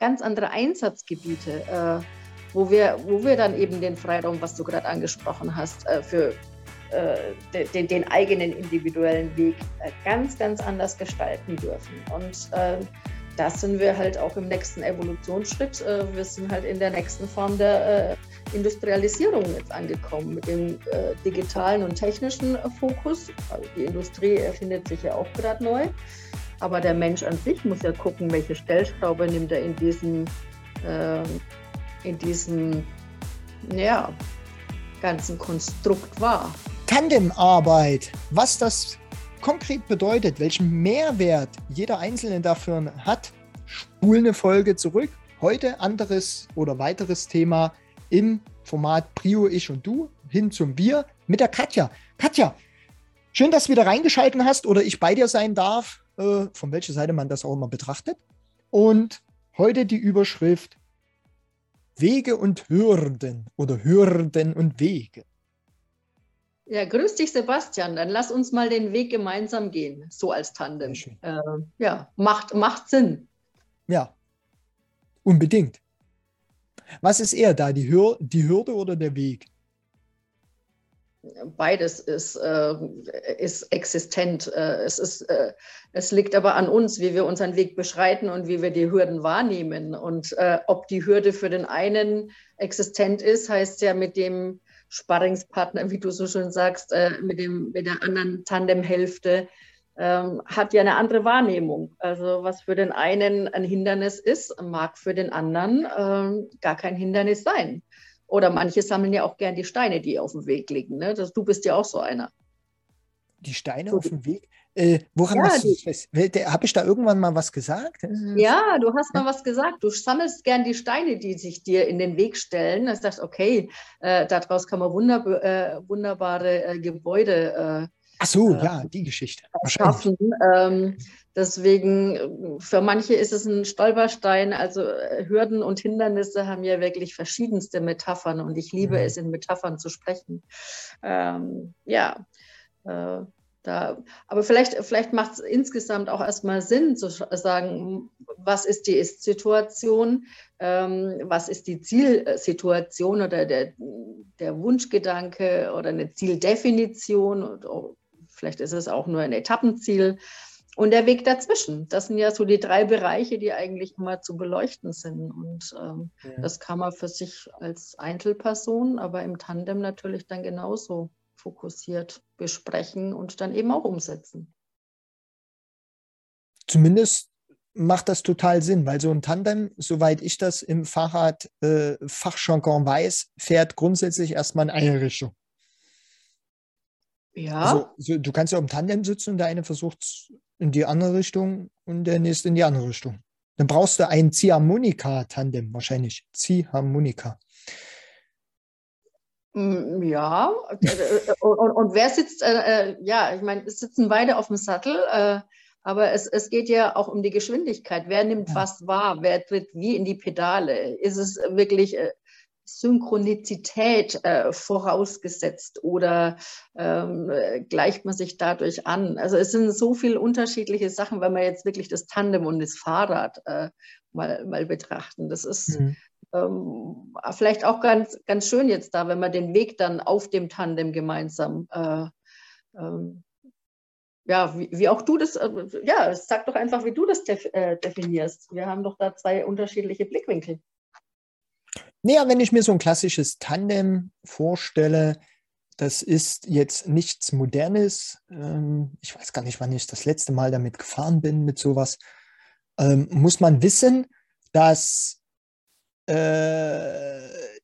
ganz andere Einsatzgebiete, äh, wo, wir, wo wir dann eben den Freiraum, was du gerade angesprochen hast, äh, für äh, den, den, eigenen individuellen Weg äh, ganz, ganz anders gestalten dürfen. Und äh, das sind wir halt auch im nächsten Evolutionsschritt. Äh, wir sind halt in der nächsten Form der äh, Industrialisierung jetzt angekommen mit dem digitalen und technischen Fokus. Also die Industrie erfindet sich ja auch gerade neu. Aber der Mensch an sich muss ja gucken, welche Stellschraube nimmt er in diesem, äh, in diesem ja, ganzen Konstrukt wahr. Tandemarbeit, was das konkret bedeutet, welchen Mehrwert jeder Einzelne dafür hat, spul eine Folge zurück. Heute anderes oder weiteres Thema im Format Prio, ich und du hin zum Bier mit der Katja. Katja, schön, dass du wieder reingeschalten hast oder ich bei dir sein darf äh, von welcher Seite man das auch immer betrachtet. Und heute die Überschrift Wege und Hürden oder Hürden und Wege. Ja, grüß dich, Sebastian. Dann lass uns mal den Weg gemeinsam gehen, so als Tandem. Äh, ja, macht, macht Sinn. Ja, unbedingt. Was ist eher da, die, Hür die Hürde oder der Weg? Beides ist, äh, ist existent. Äh, es, ist, äh, es liegt aber an uns, wie wir unseren Weg beschreiten und wie wir die Hürden wahrnehmen. Und äh, ob die Hürde für den einen existent ist, heißt ja mit dem Sparringspartner, wie du so schön sagst, äh, mit, dem, mit der anderen Tandemhälfte, ähm, hat ja eine andere Wahrnehmung. Also was für den einen ein Hindernis ist, mag für den anderen ähm, gar kein Hindernis sein. Oder manche sammeln ja auch gern die Steine, die auf dem Weg liegen. Ne? Das, du bist ja auch so einer. Die Steine auf dem Weg? Äh, woran ja, hast du fest? Habe ich da irgendwann mal was gesagt? Ja, du hast mal was gesagt. Du sammelst gern die Steine, die sich dir in den Weg stellen. Du sagst, okay, äh, daraus kann man wunderb äh, wunderbare äh, Gebäude äh, Ach so, äh, ja, die Geschichte. Schaffen. Ähm, deswegen, für manche ist es ein Stolperstein. Also äh, Hürden und Hindernisse haben ja wirklich verschiedenste Metaphern und ich liebe mhm. es, in Metaphern zu sprechen. Ähm, ja, äh, da, aber vielleicht, vielleicht macht es insgesamt auch erstmal Sinn zu sagen, was ist die Ist-Situation, ähm, was ist die Zielsituation oder der, der Wunschgedanke oder eine Zieldefinition oder Vielleicht ist es auch nur ein Etappenziel. Und der Weg dazwischen, das sind ja so die drei Bereiche, die eigentlich immer zu beleuchten sind. Und ähm, ja. das kann man für sich als Einzelperson, aber im Tandem natürlich dann genauso fokussiert besprechen und dann eben auch umsetzen. Zumindest macht das total Sinn, weil so ein Tandem, soweit ich das im Fahrrad äh, weiß, fährt grundsätzlich erstmal in eine Richtung. Ja. Also, so, du kannst ja im Tandem sitzen und der eine versucht in die andere Richtung und der nächste in die andere Richtung. Dann brauchst du ein Ziehharmonika-Tandem wahrscheinlich. Ziehharmonika. Mm, ja, und, und, und wer sitzt, äh, äh, ja, ich meine, es sitzen beide auf dem Sattel, äh, aber es, es geht ja auch um die Geschwindigkeit. Wer nimmt ja. was wahr? Wer tritt wie in die Pedale? Ist es wirklich äh, Synchronizität äh, vorausgesetzt oder ähm, gleicht man sich dadurch an? Also es sind so viele unterschiedliche Sachen, wenn wir jetzt wirklich das Tandem und das Fahrrad äh, mal, mal betrachten. Das ist mhm. ähm, vielleicht auch ganz, ganz schön jetzt da, wenn man den Weg dann auf dem Tandem gemeinsam äh, ähm, ja, wie, wie, auch du das, äh, ja, sag doch einfach, wie du das def äh, definierst. Wir haben doch da zwei unterschiedliche Blickwinkel. Naja, wenn ich mir so ein klassisches Tandem vorstelle, das ist jetzt nichts Modernes. Ähm, ich weiß gar nicht, wann ich das letzte Mal damit gefahren bin, mit sowas. Ähm, muss man wissen, dass äh,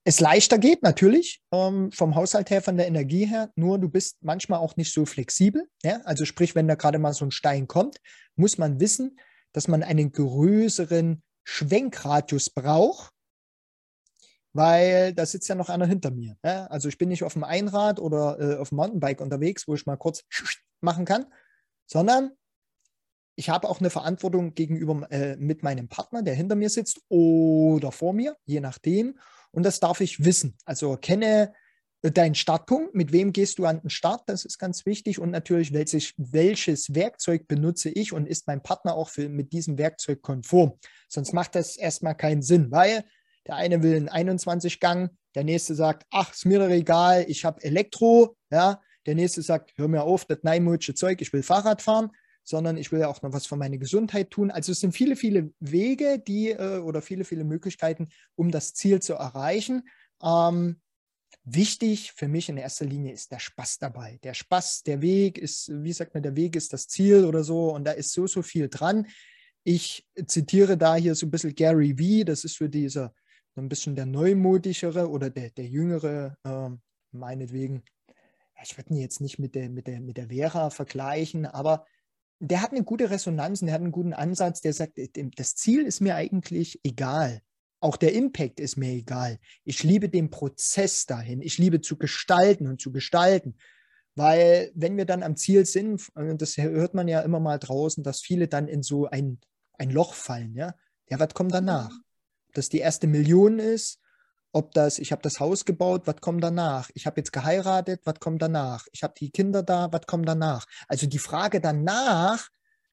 es leichter geht, natürlich, ähm, vom Haushalt her, von der Energie her, nur du bist manchmal auch nicht so flexibel. Also sprich, wenn da gerade mal so ein Stein kommt, muss man wissen, dass man einen größeren Schwenkradius braucht, weil da sitzt ja noch einer hinter mir. Ja? Also ich bin nicht auf dem Einrad oder äh, auf dem Mountainbike unterwegs, wo ich mal kurz machen kann, sondern ich habe auch eine Verantwortung gegenüber äh, mit meinem Partner, der hinter mir sitzt oder vor mir, je nachdem. Und das darf ich wissen. Also kenne dein Startpunkt, mit wem gehst du an den Start, das ist ganz wichtig und natürlich, welches, welches Werkzeug benutze ich und ist mein Partner auch für, mit diesem Werkzeug konform. Sonst macht das erstmal keinen Sinn, weil der eine will einen 21 Gang, der nächste sagt, ach, ist mir doch egal, ich habe Elektro, ja, der nächste sagt, hör mir auf, das neimutsche Zeug, ich will Fahrrad fahren, sondern ich will ja auch noch was für meine Gesundheit tun. Also es sind viele, viele Wege, die äh, oder viele, viele Möglichkeiten, um das Ziel zu erreichen. Ähm, wichtig für mich in erster Linie ist der Spaß dabei. Der Spaß, der Weg ist, wie sagt man, der Weg ist das Ziel oder so und da ist so, so viel dran. Ich zitiere da hier so ein bisschen Gary Vee, das ist für diese ein bisschen der neumodischere oder der, der jüngere, äh, meinetwegen. Ich würde ihn jetzt nicht mit der, mit, der, mit der Vera vergleichen, aber der hat eine gute Resonanz und der hat einen guten Ansatz, der sagt, das Ziel ist mir eigentlich egal. Auch der Impact ist mir egal. Ich liebe den Prozess dahin. Ich liebe zu gestalten und zu gestalten. Weil wenn wir dann am Ziel sind, das hört man ja immer mal draußen, dass viele dann in so ein, ein Loch fallen. Ja, ja was kommt danach? Dass die erste Million ist, ob das, ich habe das Haus gebaut, was kommt danach? Ich habe jetzt geheiratet, was kommt danach? Ich habe die Kinder da, was kommt danach? Also die Frage danach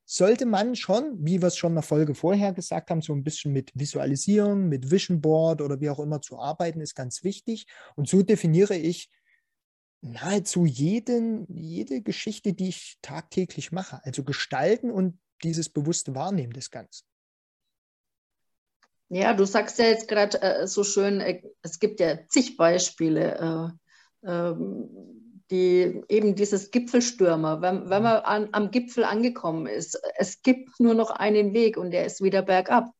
sollte man schon, wie wir es schon in der Folge vorher gesagt haben, so ein bisschen mit Visualisierung, mit Vision Board oder wie auch immer zu arbeiten, ist ganz wichtig. Und so definiere ich nahezu jeden, jede Geschichte, die ich tagtäglich mache. Also gestalten und dieses bewusste Wahrnehmen des Ganzen. Ja, du sagst ja jetzt gerade äh, so schön, äh, es gibt ja zig Beispiele. Äh, ähm, die, eben dieses Gipfelstürmer, wenn, wenn man an, am Gipfel angekommen ist, es gibt nur noch einen Weg und der ist wieder bergab.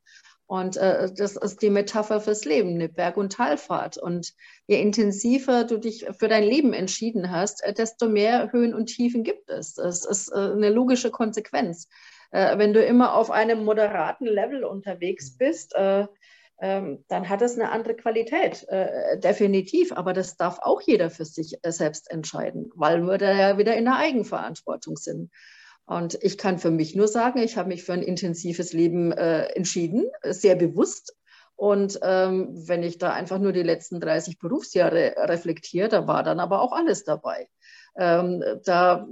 Und äh, das ist die Metapher fürs Leben, eine Berg- und Talfahrt. Und je intensiver du dich für dein Leben entschieden hast, äh, desto mehr Höhen und Tiefen gibt es. Das ist äh, eine logische Konsequenz. Äh, wenn du immer auf einem moderaten Level unterwegs bist, äh, ähm, dann hat es eine andere Qualität, äh, definitiv. Aber das darf auch jeder für sich äh, selbst entscheiden, weil wir da ja wieder in der Eigenverantwortung sind. Und ich kann für mich nur sagen, ich habe mich für ein intensives Leben äh, entschieden, sehr bewusst. Und ähm, wenn ich da einfach nur die letzten 30 Berufsjahre reflektiere, da war dann aber auch alles dabei. Ähm, da,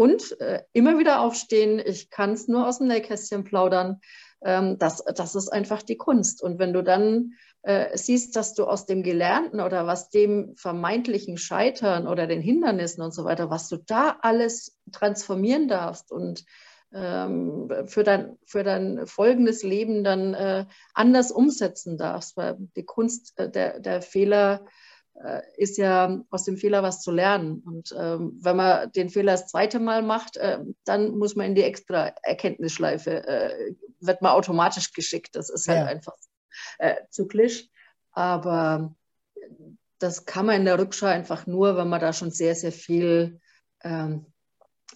und äh, immer wieder aufstehen, ich kann es nur aus dem Nähkästchen plaudern ähm, das, das ist einfach die Kunst. Und wenn du dann äh, siehst, dass du aus dem Gelernten oder was dem vermeintlichen Scheitern oder den Hindernissen und so weiter, was du da alles transformieren darfst und ähm, für, dein, für dein folgendes Leben dann äh, anders umsetzen darfst, weil die Kunst äh, der, der Fehler ist ja aus dem Fehler was zu lernen. Und ähm, wenn man den Fehler das zweite Mal macht, äh, dann muss man in die extra Erkenntnisschleife, äh, wird man automatisch geschickt. Das ist halt ja. einfach äh, zyklisch. Aber das kann man in der Rückschau einfach nur, wenn man da schon sehr, sehr viel ähm,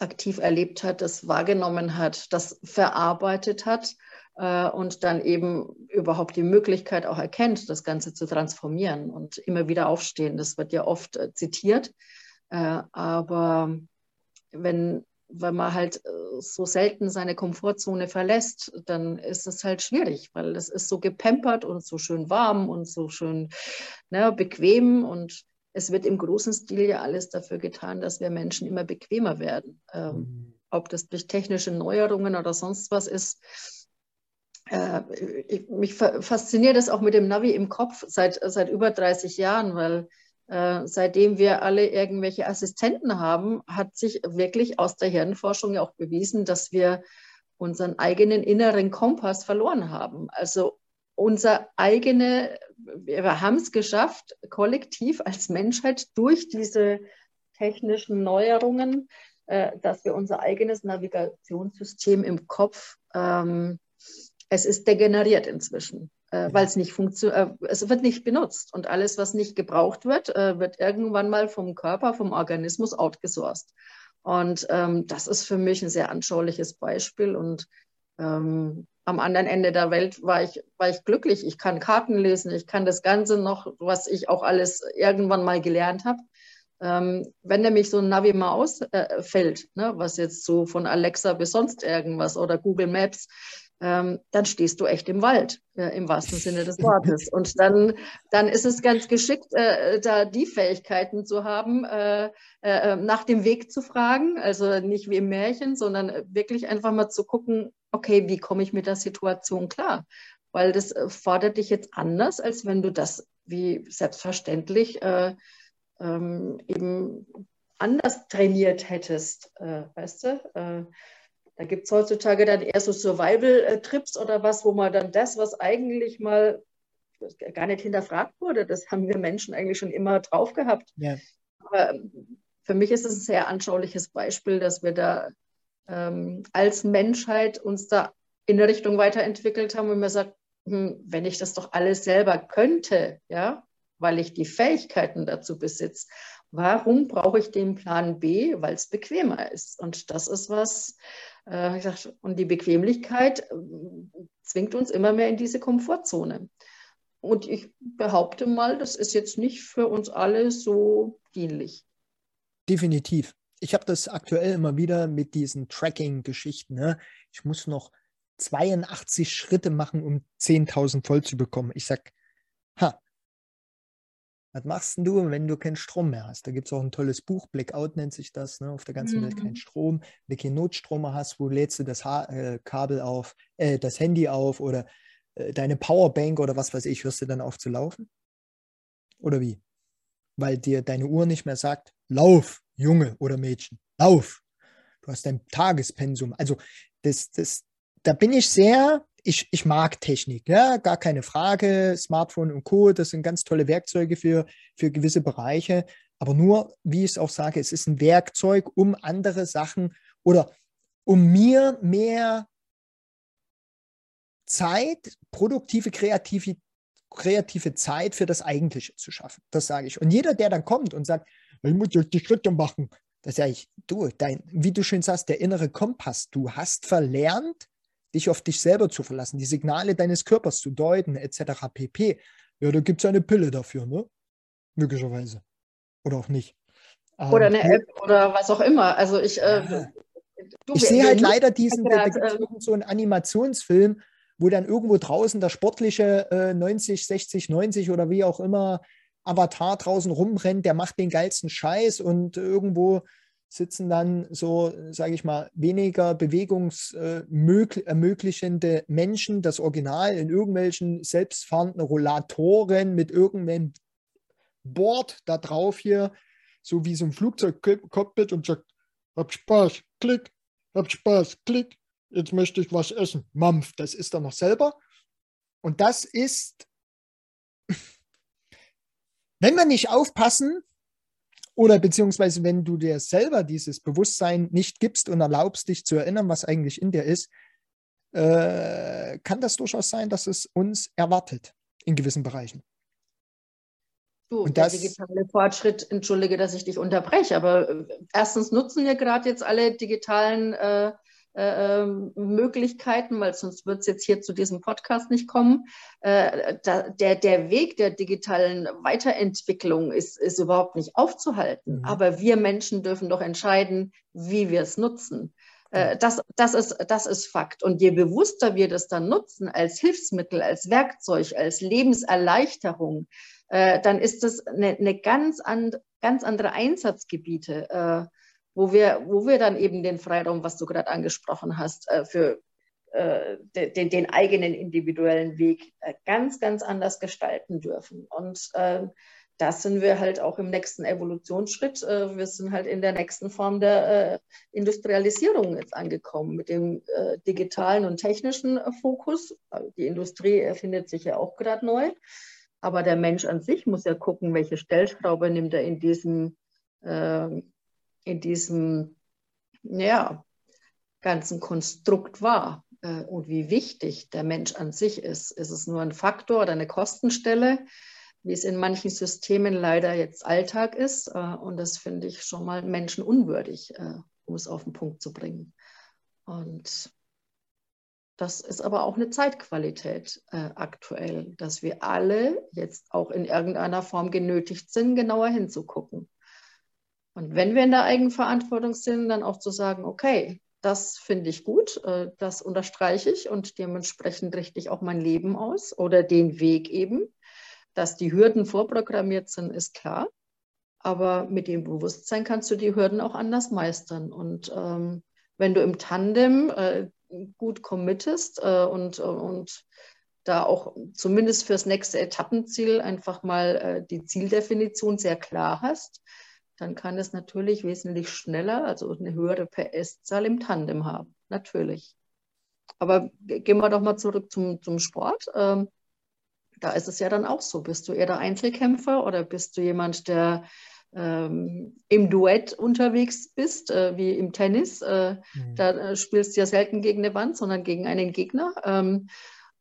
aktiv erlebt hat, das wahrgenommen hat, das verarbeitet hat äh, und dann eben überhaupt die Möglichkeit auch erkennt, das Ganze zu transformieren und immer wieder aufstehen. Das wird ja oft äh, zitiert. Äh, aber wenn, wenn man halt so selten seine Komfortzone verlässt, dann ist es halt schwierig, weil es ist so gepampert und so schön warm und so schön ne, bequem und es wird im großen Stil ja alles dafür getan, dass wir Menschen immer bequemer werden. Ähm, mhm. Ob das durch technische Neuerungen oder sonst was ist, äh, ich, mich fasziniert das auch mit dem Navi im Kopf seit, seit über 30 Jahren, weil äh, seitdem wir alle irgendwelche Assistenten haben, hat sich wirklich aus der Hirnforschung ja auch bewiesen, dass wir unseren eigenen inneren Kompass verloren haben. Also unser eigene, wir haben es geschafft, kollektiv als Menschheit durch diese technischen Neuerungen, äh, dass wir unser eigenes Navigationssystem im Kopf ähm, es ist degeneriert inzwischen, äh, weil es nicht funktioniert, äh, es wird nicht benutzt und alles, was nicht gebraucht wird, äh, wird irgendwann mal vom Körper, vom Organismus outgesourced. Und ähm, das ist für mich ein sehr anschauliches Beispiel und ähm, am anderen Ende der Welt war ich, war ich glücklich. Ich kann Karten lesen, ich kann das Ganze noch, was ich auch alles irgendwann mal gelernt habe. Ähm, wenn nämlich so ein Navi mal ausfällt, äh, ne, was jetzt so von Alexa bis sonst irgendwas oder Google Maps, ähm, dann stehst du echt im Wald, äh, im wahrsten Sinne des Wortes. Und dann, dann ist es ganz geschickt, äh, da die Fähigkeiten zu haben, äh, äh, äh nach dem Weg zu fragen. Also nicht wie im Märchen, sondern wirklich einfach mal zu gucken, okay, wie komme ich mit der Situation klar? Weil das äh, fordert dich jetzt anders, als wenn du das wie selbstverständlich ähm, eben anders trainiert hättest, weißt du? Da gibt es heutzutage dann eher so Survival-Trips oder was, wo man dann das, was eigentlich mal gar nicht hinterfragt wurde, das haben wir Menschen eigentlich schon immer drauf gehabt. Ja. Aber für mich ist es ein sehr anschauliches Beispiel, dass wir da ähm, als Menschheit uns da in eine Richtung weiterentwickelt haben und man sagt, hm, wenn ich das doch alles selber könnte, ja, weil ich die Fähigkeiten dazu besitze, warum brauche ich den Plan B? Weil es bequemer ist. Und das ist was, äh, gesagt, und die Bequemlichkeit äh, zwingt uns immer mehr in diese Komfortzone. Und ich behaupte mal, das ist jetzt nicht für uns alle so dienlich. Definitiv. Ich habe das aktuell immer wieder mit diesen Tracking-Geschichten. Ne? Ich muss noch 82 Schritte machen, um 10.000 voll zu bekommen. Ich sage, ha, was machst du, wenn du keinen Strom mehr hast? Da gibt es auch ein tolles Buch, Blackout nennt sich das, ne? auf der ganzen mhm. Welt kein. Strom. Wenn du keinen Notstrom hast, wo lädst du das ha äh, Kabel auf, äh, das Handy auf oder äh, deine Powerbank oder was weiß ich, hörst du dann auf zu laufen? Oder wie? Weil dir deine Uhr nicht mehr sagt, lauf, Junge oder Mädchen, lauf. Du hast dein Tagespensum. Also das, das, da bin ich sehr ich, ich mag Technik, ja, gar keine Frage. Smartphone und Co., das sind ganz tolle Werkzeuge für, für gewisse Bereiche. Aber nur, wie ich es auch sage, es ist ein Werkzeug, um andere Sachen oder um mir mehr Zeit, produktive, kreative, kreative Zeit für das Eigentliche zu schaffen. Das sage ich. Und jeder, der dann kommt und sagt, ich muss jetzt die Schritte machen, das sage ich, du, dein, wie du schön sagst, der innere Kompass, du hast verlernt, dich auf dich selber zu verlassen, die Signale deines Körpers zu deuten, etc. pp. Ja, da gibt es eine Pille dafür, ne? Möglicherweise. Oder auch nicht. Oder eine ähm, App oder was auch immer. Also ich. Äh, du, ich sehe halt leider diesen, da gibt es so einen Animationsfilm, wo dann irgendwo draußen der sportliche äh, 90, 60, 90 oder wie auch immer Avatar draußen rumrennt, der macht den geilsten Scheiß und irgendwo sitzen dann so, sage ich mal, weniger bewegungsermöglichende Menschen, das Original in irgendwelchen selbstfahrenden Rollatoren mit irgendeinem Board da drauf hier, so wie so ein Flugzeugcockpit und sagt, hab Spaß, klick, hab Spaß, klick, jetzt möchte ich was essen. Mampf, das ist er noch selber. Und das ist, wenn wir nicht aufpassen, oder beziehungsweise, wenn du dir selber dieses Bewusstsein nicht gibst und erlaubst, dich zu erinnern, was eigentlich in dir ist, äh, kann das durchaus sein, dass es uns erwartet in gewissen Bereichen. Du, und der das, digitale Fortschritt, entschuldige, dass ich dich unterbreche, aber äh, erstens nutzen wir gerade jetzt alle digitalen äh, äh, ähm, Möglichkeiten, weil sonst wird es jetzt hier zu diesem Podcast nicht kommen. Äh, da, der, der Weg der digitalen Weiterentwicklung ist, ist überhaupt nicht aufzuhalten. Mhm. Aber wir Menschen dürfen doch entscheiden, wie wir es nutzen. Äh, das, das, ist, das ist Fakt. Und je bewusster wir das dann nutzen als Hilfsmittel, als Werkzeug, als Lebenserleichterung, äh, dann ist das eine, eine ganz, and, ganz andere Einsatzgebiete. Wo wir, wo wir dann eben den Freiraum, was du gerade angesprochen hast, äh, für äh, den, den, eigenen individuellen Weg äh, ganz, ganz anders gestalten dürfen. Und ähm, das sind wir halt auch im nächsten Evolutionsschritt. Wir sind halt in der nächsten Form der Industrialisierung jetzt angekommen mit dem digitalen und technischen Fokus. Die Industrie erfindet sich ja auch gerade neu. Aber der Mensch an sich muss ja gucken, welche Stellschraube nimmt er in diesem ähm, in diesem ja, ganzen Konstrukt war äh, und wie wichtig der Mensch an sich ist. Ist es nur ein Faktor oder eine Kostenstelle, wie es in manchen Systemen leider jetzt Alltag ist? Äh, und das finde ich schon mal menschenunwürdig, äh, um es auf den Punkt zu bringen. Und das ist aber auch eine Zeitqualität äh, aktuell, dass wir alle jetzt auch in irgendeiner Form genötigt sind, genauer hinzugucken. Und wenn wir in der Eigenverantwortung sind, dann auch zu sagen, okay, das finde ich gut, äh, das unterstreiche ich und dementsprechend richte ich auch mein Leben aus oder den Weg eben. Dass die Hürden vorprogrammiert sind, ist klar. Aber mit dem Bewusstsein kannst du die Hürden auch anders meistern. Und ähm, wenn du im Tandem äh, gut committest äh, und, und da auch zumindest fürs nächste Etappenziel einfach mal äh, die Zieldefinition sehr klar hast, dann kann es natürlich wesentlich schneller, also eine höhere PS-Zahl im Tandem haben. Natürlich. Aber gehen wir doch mal zurück zum, zum Sport. Ähm, da ist es ja dann auch so. Bist du eher der Einzelkämpfer oder bist du jemand, der ähm, im Duett unterwegs bist, äh, wie im Tennis? Äh, mhm. Da äh, spielst du ja selten gegen eine Wand, sondern gegen einen Gegner. Ähm,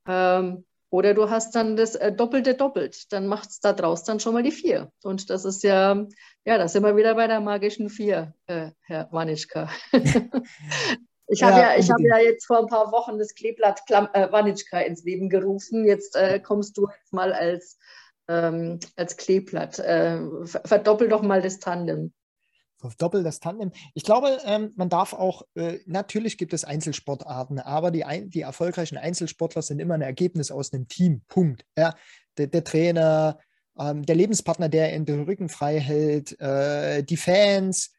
ähm oder du hast dann das äh, Doppelte doppelt. Dann macht es da draus dann schon mal die vier. Und das ist ja, ja, da sind wir wieder bei der magischen vier, äh, Herr Wanitschka. ich habe ja, ja, hab ja jetzt vor ein paar Wochen das Kleeblatt äh, Wanitschka ins Leben gerufen. Jetzt äh, kommst du jetzt mal als, ähm, als Kleeblatt. Äh, verdoppel doch mal das Tandem doppelt das Tandem. Ich glaube, ähm, man darf auch, äh, natürlich gibt es Einzelsportarten, aber die, ein, die erfolgreichen Einzelsportler sind immer ein Ergebnis aus einem Team. Punkt. Ja, der, der Trainer, ähm, der Lebenspartner, der in den Rücken frei hält, äh, die Fans,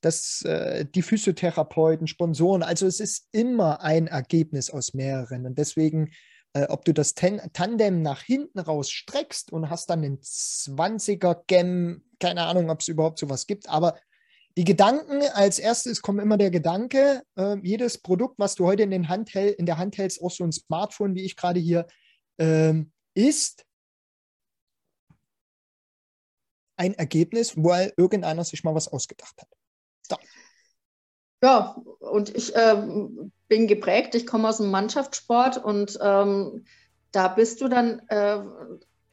das, äh, die Physiotherapeuten, Sponsoren. Also es ist immer ein Ergebnis aus mehreren. Und deswegen, äh, ob du das Ten Tandem nach hinten raus streckst und hast dann einen 20er-Gem, keine Ahnung, ob es überhaupt sowas gibt, aber die Gedanken, als erstes kommt immer der Gedanke, äh, jedes Produkt, was du heute in, den Hand in der Hand hältst, auch so ein Smartphone, wie ich gerade hier, ähm, ist ein Ergebnis, weil irgendeiner sich mal was ausgedacht hat. So. Ja, und ich ähm, bin geprägt, ich komme aus dem Mannschaftssport und ähm, da bist du dann äh,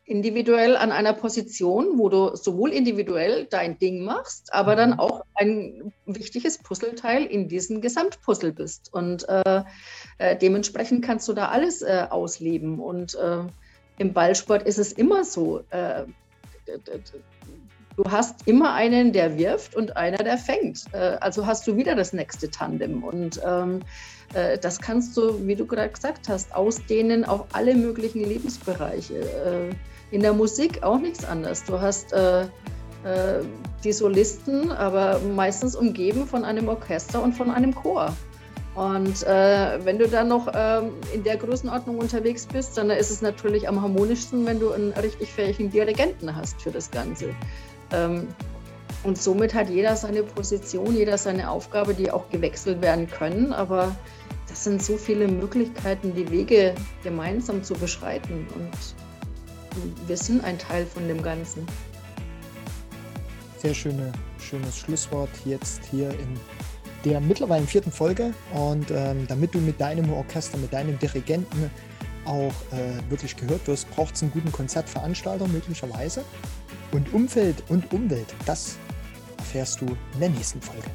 individuell an einer Position, wo du sowohl individuell dein Ding machst, aber dann mhm. auch ein wichtiges Puzzleteil in diesem Gesamtpuzzle bist. Und äh, äh, dementsprechend kannst du da alles äh, ausleben. Und äh, im Ballsport ist es immer so. Äh, du hast immer einen, der wirft und einer, der fängt. Äh, also hast du wieder das nächste Tandem. Und ähm, das kannst du, wie du gerade gesagt hast, ausdehnen auf alle möglichen Lebensbereiche in der Musik auch nichts anderes. Du hast äh, äh, die Solisten, aber meistens umgeben von einem Orchester und von einem Chor. Und äh, wenn du dann noch ähm, in der Größenordnung unterwegs bist, dann ist es natürlich am harmonischsten, wenn du einen richtig fähigen Dirigenten hast für das Ganze. Ähm, und somit hat jeder seine Position, jeder seine Aufgabe, die auch gewechselt werden können. Aber das sind so viele Möglichkeiten, die Wege gemeinsam zu beschreiten. Und wir sind ein Teil von dem Ganzen. Sehr schöne, schönes Schlusswort jetzt hier in der mittlerweile vierten Folge. Und ähm, damit du mit deinem Orchester, mit deinem Dirigenten auch äh, wirklich gehört wirst, braucht es einen guten Konzertveranstalter möglicherweise. Und Umfeld und Umwelt, das erfährst du in der nächsten Folge.